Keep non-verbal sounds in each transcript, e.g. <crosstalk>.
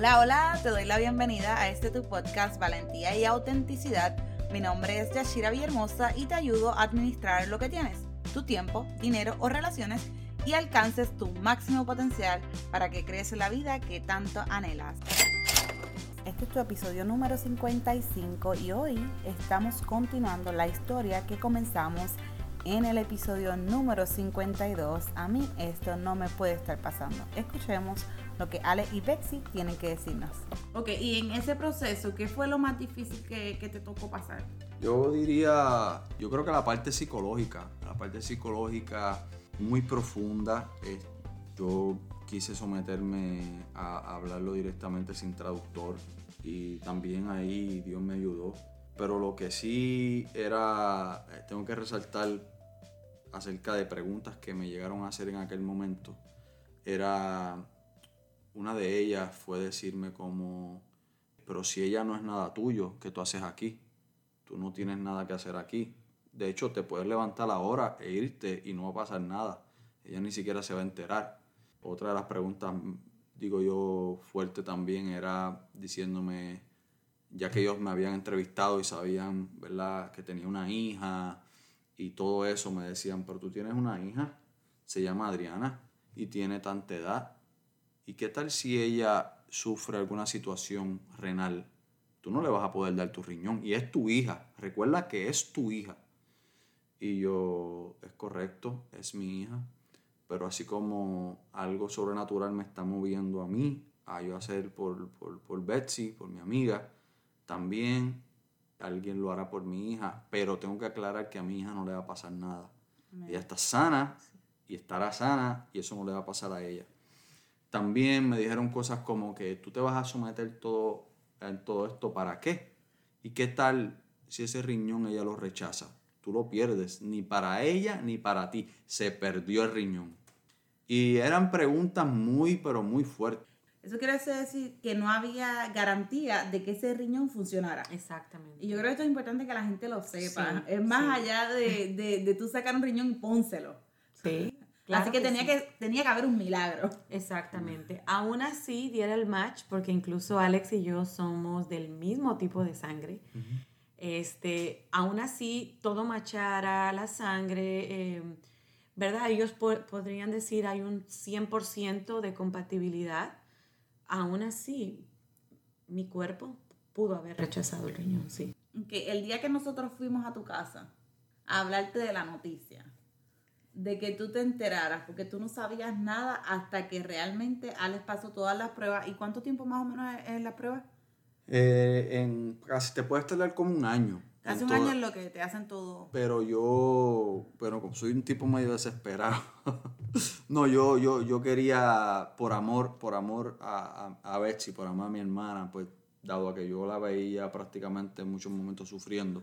Hola, hola, te doy la bienvenida a este tu podcast Valentía y Autenticidad. Mi nombre es Yashira Villahermosa y te ayudo a administrar lo que tienes, tu tiempo, dinero o relaciones y alcances tu máximo potencial para que crees la vida que tanto anhelas. Este es tu episodio número 55 y hoy estamos continuando la historia que comenzamos en el episodio número 52. A mí esto no me puede estar pasando. Escuchemos lo que Ale y Betsy tienen que decirnos. Ok, y en ese proceso, ¿qué fue lo más difícil que, que te tocó pasar? Yo diría, yo creo que la parte psicológica, la parte psicológica muy profunda. yo quise someterme a hablarlo directamente sin traductor y también ahí Dios me ayudó. Pero lo que sí era, eh, tengo que resaltar acerca de preguntas que me llegaron a hacer en aquel momento, era, una de ellas fue decirme como, pero si ella no es nada tuyo, ¿qué tú haces aquí? Tú no tienes nada que hacer aquí. De hecho, te puedes levantar ahora e irte y no va a pasar nada. Ella ni siquiera se va a enterar. Otra de las preguntas, digo yo, fuerte también era diciéndome, ya que ellos me habían entrevistado y sabían, ¿verdad?, que tenía una hija y todo eso, me decían, pero tú tienes una hija, se llama Adriana y tiene tanta edad. ¿Y qué tal si ella sufre alguna situación renal? Tú no le vas a poder dar tu riñón y es tu hija. Recuerda que es tu hija. Y yo, es correcto, es mi hija. Pero así como algo sobrenatural me está moviendo a mí, a yo hacer por, por, por Betsy, por mi amiga, también alguien lo hará por mi hija. Pero tengo que aclarar que a mi hija no le va a pasar nada. Ella está sana y estará sana y eso no le va a pasar a ella. También me dijeron cosas como que tú te vas a someter todo, en todo esto para qué. ¿Y qué tal si ese riñón ella lo rechaza? tú lo pierdes, ni para ella ni para ti. Se perdió el riñón. Y eran preguntas muy, pero muy fuertes. Eso quiere decir que no había garantía de que ese riñón funcionara. Exactamente. Y yo creo que esto es importante que la gente lo sepa. es más allá de, de, de, tú sacar un riñón y pónselo. Sí. Así que, tenía, que tenía que haber un milagro. Exactamente. Aún así diera el match, porque incluso Alex y yo somos del mismo tipo de sangre. Este, aún así, todo machara, la sangre, em, ¿verdad? Ellos podrían decir hay un 100% de compatibilidad. Aún así, mi cuerpo pudo haber rechazado el riñón, sí. Que el día que nosotros fuimos a tu casa a hablarte de la noticia, de que tú te enteraras, porque tú no sabías nada hasta que realmente Alex pasó todas las pruebas. ¿Y cuánto tiempo más o menos es la prueba? Eh, en, casi te puedes tardar como un año. Casi un año en lo que te hacen todo. Pero yo, pero como soy un tipo medio desesperado, <laughs> no, yo, yo, yo quería, por amor, por amor a, a, a, Betsy, por amor a mi hermana, pues dado a que yo la veía prácticamente en muchos momentos sufriendo,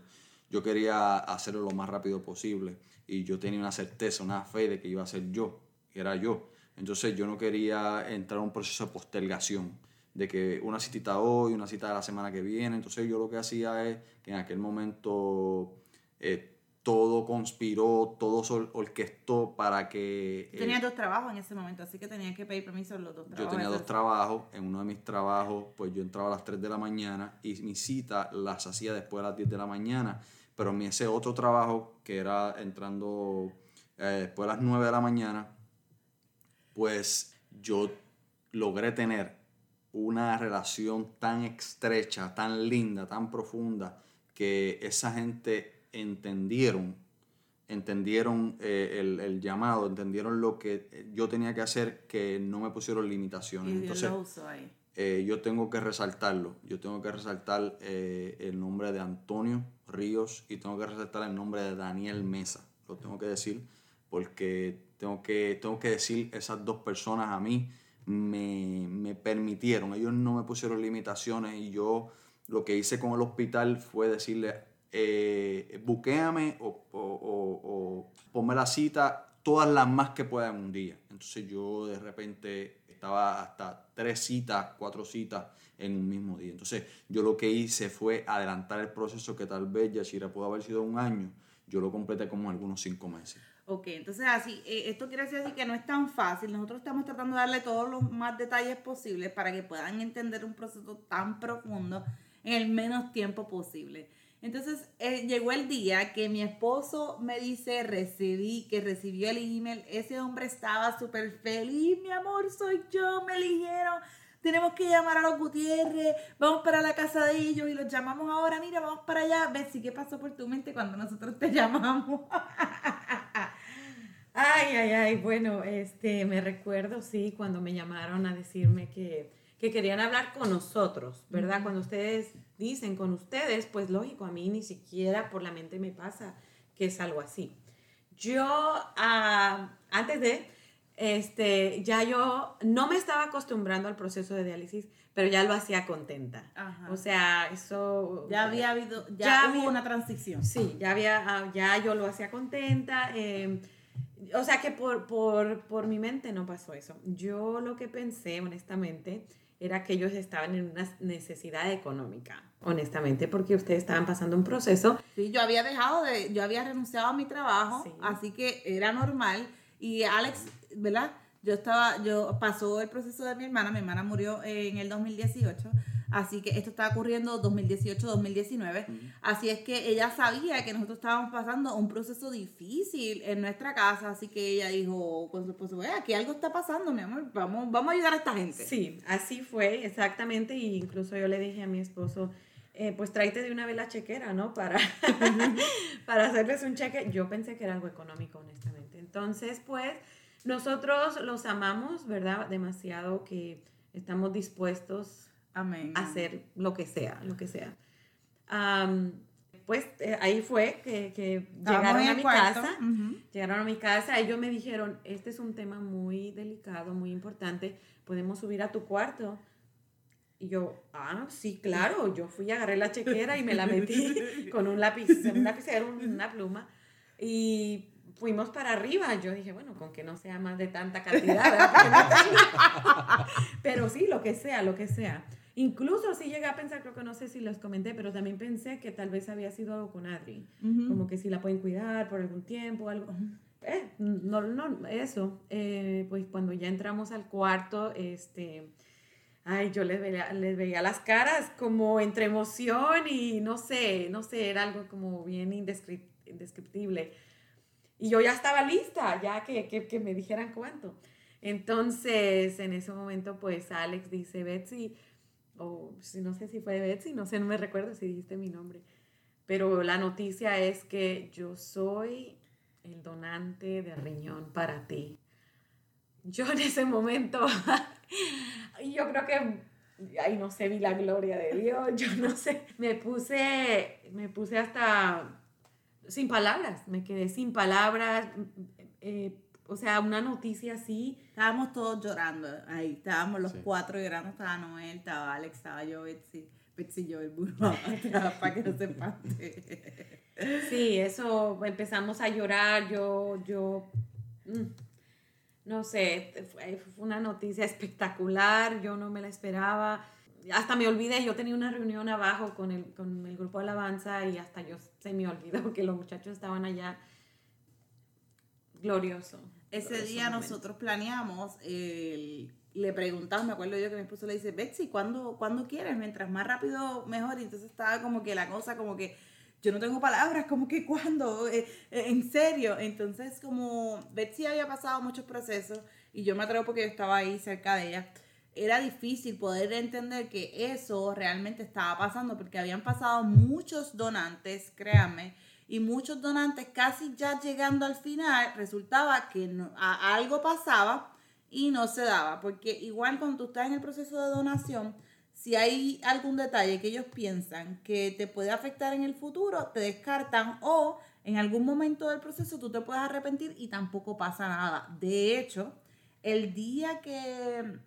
yo quería hacerlo lo más rápido posible y yo tenía una certeza, una fe de que iba a ser yo, que era yo. Entonces yo no quería entrar en un proceso de postergación de que una citita hoy, una cita de la semana que viene. Entonces yo lo que hacía es que en aquel momento eh, todo conspiró, todo orquestó para que... Eh, tenía dos trabajos en ese momento, así que tenía que pedir permiso en los dos trabajos. Yo tenía dos trabajos. En uno de mis trabajos, pues yo entraba a las 3 de la mañana y mi cita las hacía después de las 10 de la mañana. Pero mi ese otro trabajo, que era entrando eh, después de las 9 de la mañana, pues yo logré tener una relación tan estrecha, tan linda, tan profunda, que esa gente entendieron, entendieron eh, el, llamado, entendieron lo que yo tenía que hacer, que no me pusieron limitaciones. Entonces, eh, yo tengo que resaltarlo, yo tengo que resaltar eh, el nombre de Antonio Ríos y tengo que resaltar el nombre de Daniel Mesa, lo tengo que decir, porque tengo que, tengo que decir esas dos personas a mí me, me, permitieron, ellos no me pusieron limitaciones y yo lo que hice con el hospital fue decirle, eh, buquéame o, o, o, ponme la cita todas las más que pueda en un día. Entonces yo de repente estaba hasta tres citas, cuatro citas en un mismo día. Entonces yo lo que hice fue adelantar el proceso que tal vez Yashira pudo haber sido un año, yo lo completé como algunos cinco meses. Ok, entonces así, eh, esto quiere decir que no es tan fácil. Nosotros estamos tratando de darle todos los más detalles posibles para que puedan entender un proceso tan profundo en el menos tiempo posible. Entonces eh, llegó el día que mi esposo me dice, recibí, que recibió el email. Ese hombre estaba súper feliz, mi amor, soy yo, me eligieron. Tenemos que llamar a los Gutiérrez, vamos para la casa de ellos y los llamamos ahora. Mira, vamos para allá. si ¿qué pasó por tu mente cuando nosotros te <laughs> llamamos? Ay, ay, ay, bueno, este, me recuerdo, sí, cuando me llamaron a decirme que, que querían hablar con nosotros, ¿verdad? Cuando ustedes dicen con ustedes, pues lógico, a mí ni siquiera por la mente me pasa que es algo así. Yo, ah, antes de, este, ya yo no me estaba acostumbrando al proceso de diálisis, pero ya lo hacía contenta. O sea, eso... Ya había habido, ya, hubo una transición. Sí, ya había, ah, ya yo lo hacía contenta. Eh, o sea que por, por, por mi mente no pasó eso. Yo lo que pensé, honestamente, era que ellos estaban en una necesidad económica, honestamente, porque ustedes estaban pasando un proceso. Sí, yo había dejado de, yo había renunciado a mi trabajo, así que era normal. Y Alex, ¿verdad? Yo estaba, yo pasó el proceso de mi hermana, mi hermana murió en el 2018 Así que esto estaba ocurriendo 2018-2019. Así es que ella sabía que nosotros estábamos pasando un proceso difícil en nuestra casa. Así que ella dijo con su esposo, aquí algo está pasando, mi amor, vamos, vamos a ayudar a esta gente. Sí, así fue, exactamente. Y incluso yo le dije a mi esposo, eh, pues tráete de una vez la chequera, ¿no? Para, <laughs> para hacerles un cheque. Yo pensé que era algo económico, honestamente. Entonces, pues, nosotros los amamos, ¿verdad? Demasiado que estamos dispuestos hacer lo que sea, lo que sea. pues eh, ahí fue que, llegaron a mi casa, llegaron a mi casa, ellos me dijeron, este es un tema muy delicado, muy importante, podemos subir a tu cuarto. Y yo, ah, sí, claro, yo fui, agarré la chequera y me la metí <laughs> con un lápiz, un lapicero, una pluma, y fuimos para arriba. Yo dije, bueno, con que no sea más de tanta cantidad, <laughs> Pero sí, lo que sea, lo que sea. Incluso sí llegué a pensar, creo que no sé si les comenté, pero también pensé que tal vez había sido algo con Adri. Como que si la pueden cuidar por algún tiempo, algo. Eh, no, no, eso. Eh, pues cuando ya entramos al cuarto, este. Ay, yo les veía, les veía las caras como entre emoción y no sé, no sé, era algo como bien indescriptible. Y yo ya estaba lista, ya que, que, que me dijeran cuánto. Entonces, en ese momento, pues Alex dice, Betsy, o si no sé si fue Betsy, no sé, no me recuerdo si dijiste mi nombre, pero la noticia es que yo soy el donante de riñón para ti. Yo en ese momento, <laughs> yo creo que, ay, no sé, vi la gloria de Dios, yo no sé, me puse, me puse hasta sin palabras, me quedé sin palabras, eh, o sea, una noticia así. Estábamos todos llorando ahí, estábamos los cuatro llorando, estaba Noel, estaba Alex, estaba yo, Betsy, Betsy y yo, el burro, <laughs> para que no sepan. sí, eso, empezamos a llorar, yo, yo, mm, no sé, fue, una noticia espectacular, yo no me la esperaba. Hasta me olvidé, yo tenía una reunión abajo con el, con el grupo de alabanza y hasta yo se me olvidó que los muchachos estaban allá. Glorioso. Ese día nosotros planeamos, le preguntamos, me acuerdo yo que mi esposo le dice, Betsy, ¿cuándo, ¿cuándo quieres? Mientras más rápido, mejor. Y entonces estaba como que la cosa, como que yo no tengo palabras, como que cuándo, eh, eh, en serio. Entonces, como Betsy había pasado muchos procesos y yo me atrevo porque yo estaba ahí cerca de ella, era difícil poder entender que eso realmente estaba pasando porque habían pasado muchos donantes, créanme y muchos donantes casi ya llegando al final resultaba que algo pasaba y no se daba, porque igual cuando tú estás en el proceso de donación, si hay algún detalle que ellos piensan que te puede afectar en el futuro, te descartan o en algún momento del proceso tú te puedes arrepentir y tampoco pasa nada. De hecho, el día que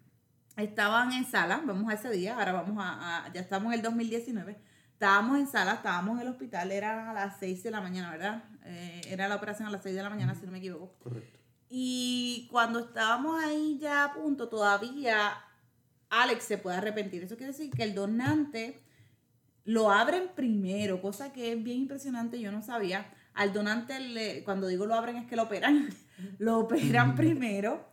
estaban en sala, vamos a ese día, ahora vamos a, a ya estamos en el 2019, estábamos en sala, estábamos en el hospital, era a las 6 de la mañana, ¿verdad? Eh, era la operación a las 6 de la mañana, si no me equivoco. Correcto. Y cuando estábamos ahí ya a punto, todavía Alex se puede arrepentir. Eso quiere decir que el donante lo abren primero, cosa que es bien impresionante, yo no sabía. al donante, cuando digo lo abren es que lo operan, <laughs> lo operan primero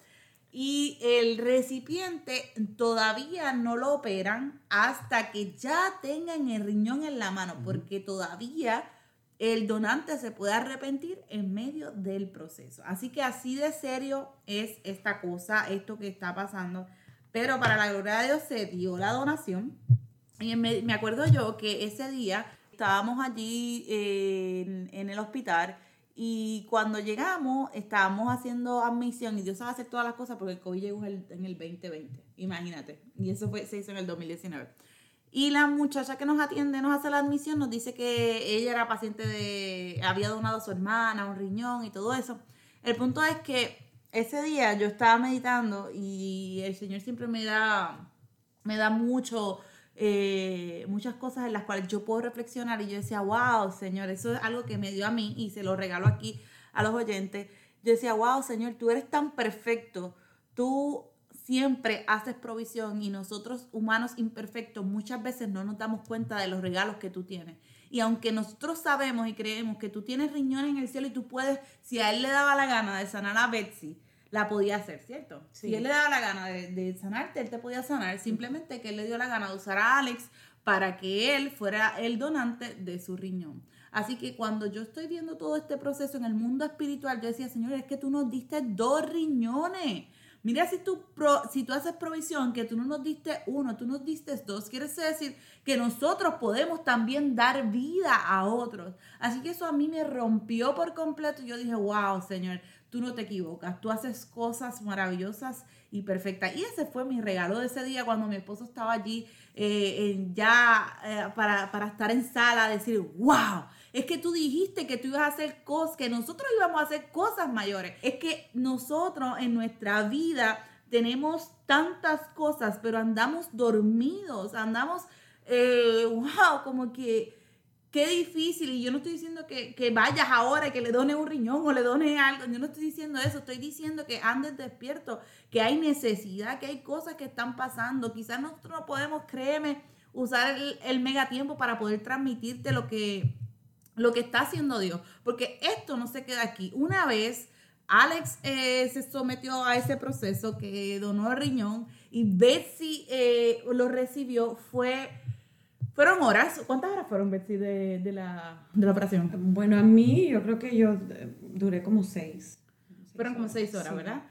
y el recipiente todavía no lo operan hasta que ya tengan el riñón en la mano, porque todavía el donante se puede arrepentir en medio del proceso. Así que así de serio es esta cosa, esto que está pasando. Pero para la gloria de Dios se dio la donación. Y me, acuerdo yo que ese día estábamos allí en, en el hospital y cuando llegamos, estábamos haciendo admisión y Dios sabe hacer todas las cosas porque el COVID llegó en el 2020, imagínate. Y eso fue, se hizo en el 2019. Y la muchacha que nos atiende, nos hace la admisión, nos dice que ella era paciente de, había donado a su hermana, un riñón y todo eso. El punto es que ese día yo estaba meditando y el Señor siempre me da, me da mucho eh, muchas cosas en las cuales yo puedo reflexionar y yo decía, wow, Señor, eso es algo que me dio a mí y se lo regalo aquí a los oyentes. Yo decía, wow, Señor, tú eres tan perfecto, tú siempre haces provisión y nosotros humanos imperfectos muchas veces no nos damos cuenta de los regalos que tú tienes. Y aunque nosotros sabemos y creemos que tú tienes riñones en el cielo y tú puedes, si a él le daba la gana de sanar a Betsy, la podía hacer, ¿cierto? Si él le daba la gana de, sanarte, él te podía sanar. Simplemente que él le dio la gana de usar a Alex para que él fuera el donante de su riñón. Así que cuando yo estoy viendo todo este proceso en el mundo espiritual, yo decía, Señor, es que tú nos diste dos riñones. Mira si tú, si tú haces provisión, que tú no nos diste uno, tú nos diste dos, quiere decir que nosotros podemos también dar vida a otros. Así que eso a mí me rompió por completo. Yo dije, wow, Señor, tú no te equivocas, tú haces cosas maravillosas y perfectas. Y ese fue mi regalo de ese día cuando mi esposo estaba allí eh, ya eh, para, para, estar en sala, decir, wow, es que tú dijiste que tú ibas a hacer cosas, que nosotros íbamos a hacer cosas mayores. Es que nosotros en nuestra vida tenemos tantas cosas, pero andamos dormidos, andamos, eh, wow, como que qué difícil. Y yo no estoy diciendo que, vayas ahora y que le dones un riñón o le dones algo. Yo no estoy diciendo eso. Estoy diciendo que andes despierto, que hay necesidad, que hay cosas que están pasando. Quizás nosotros no podemos, créeme, usar el, el mega tiempo para poder transmitirte lo que, lo que está haciendo Dios. Porque esto no se queda aquí. Una vez Alex eh, se sometió a ese proceso que donó el riñón y Betsy eh, lo recibió, fue fueron horas. ¿Cuántas horas fueron, Betsy, de, de, la, de la operación? Bueno, a mí yo creo que yo eh, duré como seis. Fueron como seis horas, ¿verdad?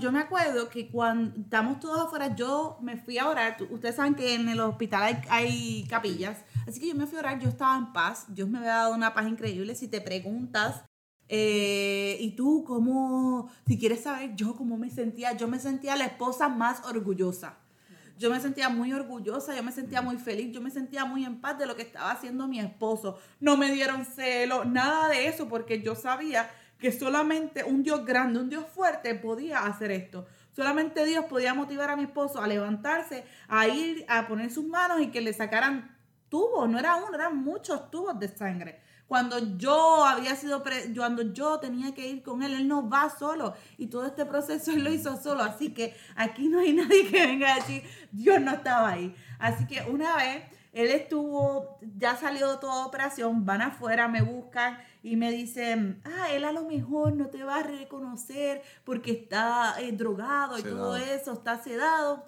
yo me acuerdo que cuando estamos todos afuera, yo me fui a orar. Ustedes saben que en el hospital hay, hay, capillas. Así que yo me fui a orar, yo estaba en paz. Dios me había dado una paz increíble. Si te preguntas, eh, y tú, ¿cómo? Si quieres saber yo cómo me sentía, yo me sentía la esposa más orgullosa yo me sentía muy orgullosa, yo me sentía muy feliz, yo me sentía muy en paz de lo que estaba haciendo mi esposo. No me dieron celo, nada de eso, porque yo sabía que solamente un Dios grande, un Dios fuerte podía hacer esto. Solamente Dios podía motivar a mi esposo a levantarse, a ir a poner sus manos y que le sacaran tubos, no era uno, eran muchos tubos de sangre. Cuando yo había sido, cuando yo tenía que ir con él, él no va solo. Y todo este proceso él lo hizo solo. Así que aquí no hay <laughs> nadie que venga a decir, Dios no estaba ahí. Así que una vez él estuvo, ya salió de toda operación, van afuera, me buscan y me dicen, ah, él a lo mejor no te va a reconocer porque está eh, drogado y todo eso, está sedado.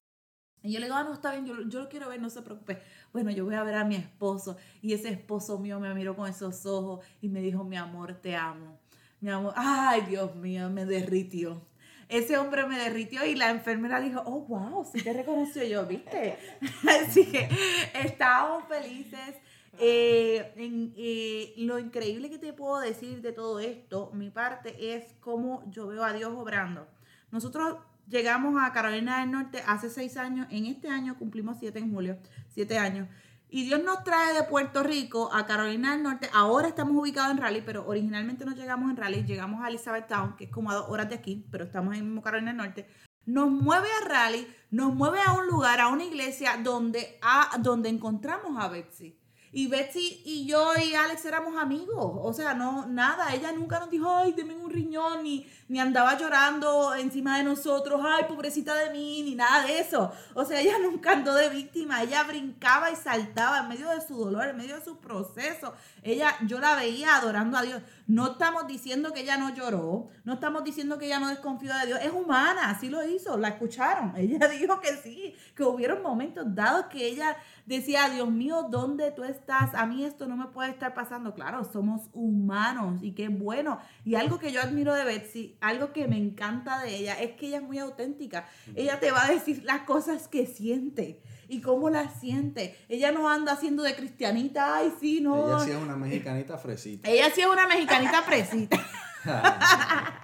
Y yo le digo, ah, no, está bien, yo, yo lo quiero ver, no se preocupe bueno, yo voy a ver a mi esposo. Y ese esposo mío me miró con esos ojos y me dijo, mi amor, te amo. Mi amor, ay, Dios mío, me derritió. Ese hombre me derritió y la enfermera dijo, oh, wow, sí te reconoció yo, ¿viste? <laughs> Así que estábamos felices. Eh, eh, lo increíble que te puedo decir de todo esto, mi parte es cómo yo veo a Dios obrando. Nosotros llegamos a Carolina del Norte hace seis años, en este año cumplimos siete en julio, siete años. Y Dios nos trae de Puerto Rico a Carolina del Norte. Ahora estamos ubicados en Raleigh, pero originalmente no llegamos en Raleigh, llegamos a Elizabethtown, que es como a dos horas de aquí, pero estamos en Carolina del Norte. Nos mueve a Raleigh, nos mueve a un lugar, a una iglesia donde, a, donde encontramos a Betsy. Y Betsy y yo y Alex éramos amigos. O sea, no, nada. Ella nunca nos dijo, ay, denme un riñón, ni, ni andaba llorando encima de nosotros, ay, pobrecita de mí, ni nada de eso. O sea, ella <laughs> nunca andó de víctima. Ella brincaba y saltaba en medio de su dolor, en medio de su proceso. Ella, yo la veía adorando a Dios. No estamos diciendo que ella no lloró, no estamos diciendo que ella no desconfió de Dios. Es humana, así lo hizo, la escucharon. <laughs> Ella dijo que sí, que hubieron momentos dados que ella decía, Dios mío, ¿dónde tú estás? A mí esto no me puede estar pasando. Claro, somos humanos y qué bueno. Y algo que yo admiro de Betsy, algo que me encanta de ella, es que ella es muy auténtica. Ella te va a decir las cosas que siente y cómo las siente. Ella no anda haciendo de cristianita, ay, sí, no. Ella sí es una mexicanita fresita. Ella sí es una mexicanita fresita. <laughs>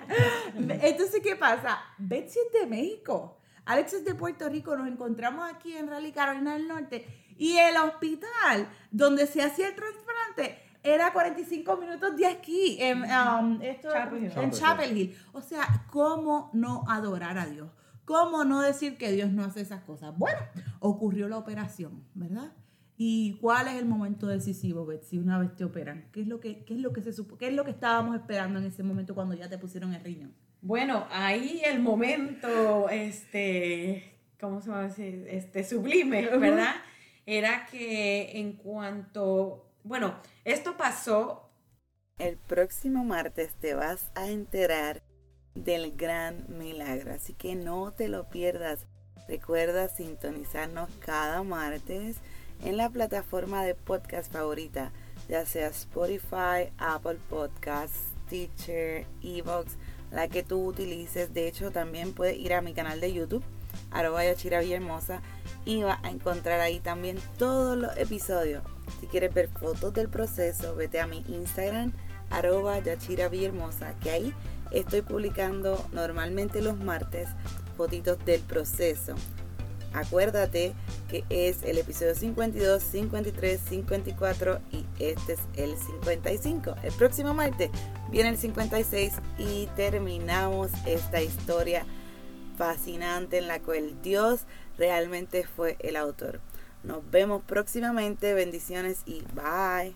Entonces, ¿qué pasa? Betsy es de México. Alex es de Puerto Rico. Nos encontramos aquí en Raleigh, Carolina del Norte. Y el hospital donde se hacía el trasplante era 45 minutos de aquí, en, um, esto, Chapel Hill. en Chapel Hill. O sea, ¿cómo no adorar a Dios? ¿Cómo no decir que Dios no hace esas cosas? Bueno, ocurrió la operación, ¿verdad? ¿Y cuál es el momento decisivo, Betsy, una vez te operan? ¿Qué es lo que, qué es lo que se supo, qué es lo que estábamos esperando en ese momento cuando ya te pusieron el riñón? Bueno, ahí el momento, este, ¿cómo se va a decir? Este, sublime, ¿verdad? Era que en cuanto, bueno, esto pasó. El próximo martes te vas a enterar del gran milagro, así que no te lo pierdas. Recuerda sintonizarnos cada martes en la plataforma de podcast favorita, ya sea Spotify, Apple Podcasts, Teacher, Evox, la que tú utilices. De hecho, también puedes ir a mi canal de YouTube, arroba Yachira Villahermosa, y vas a encontrar ahí también todos los episodios. Si quieres ver fotos del proceso, vete a mi Instagram, arroba Yachira Villahermosa, que ahí estoy publicando normalmente los martes fotitos del proceso. Acuérdate que es el episodio 52, 53, 54 y este es el 55. El próximo martes viene el 56 y terminamos esta historia fascinante en la cual Dios realmente fue el autor. Nos vemos próximamente. Bendiciones y bye.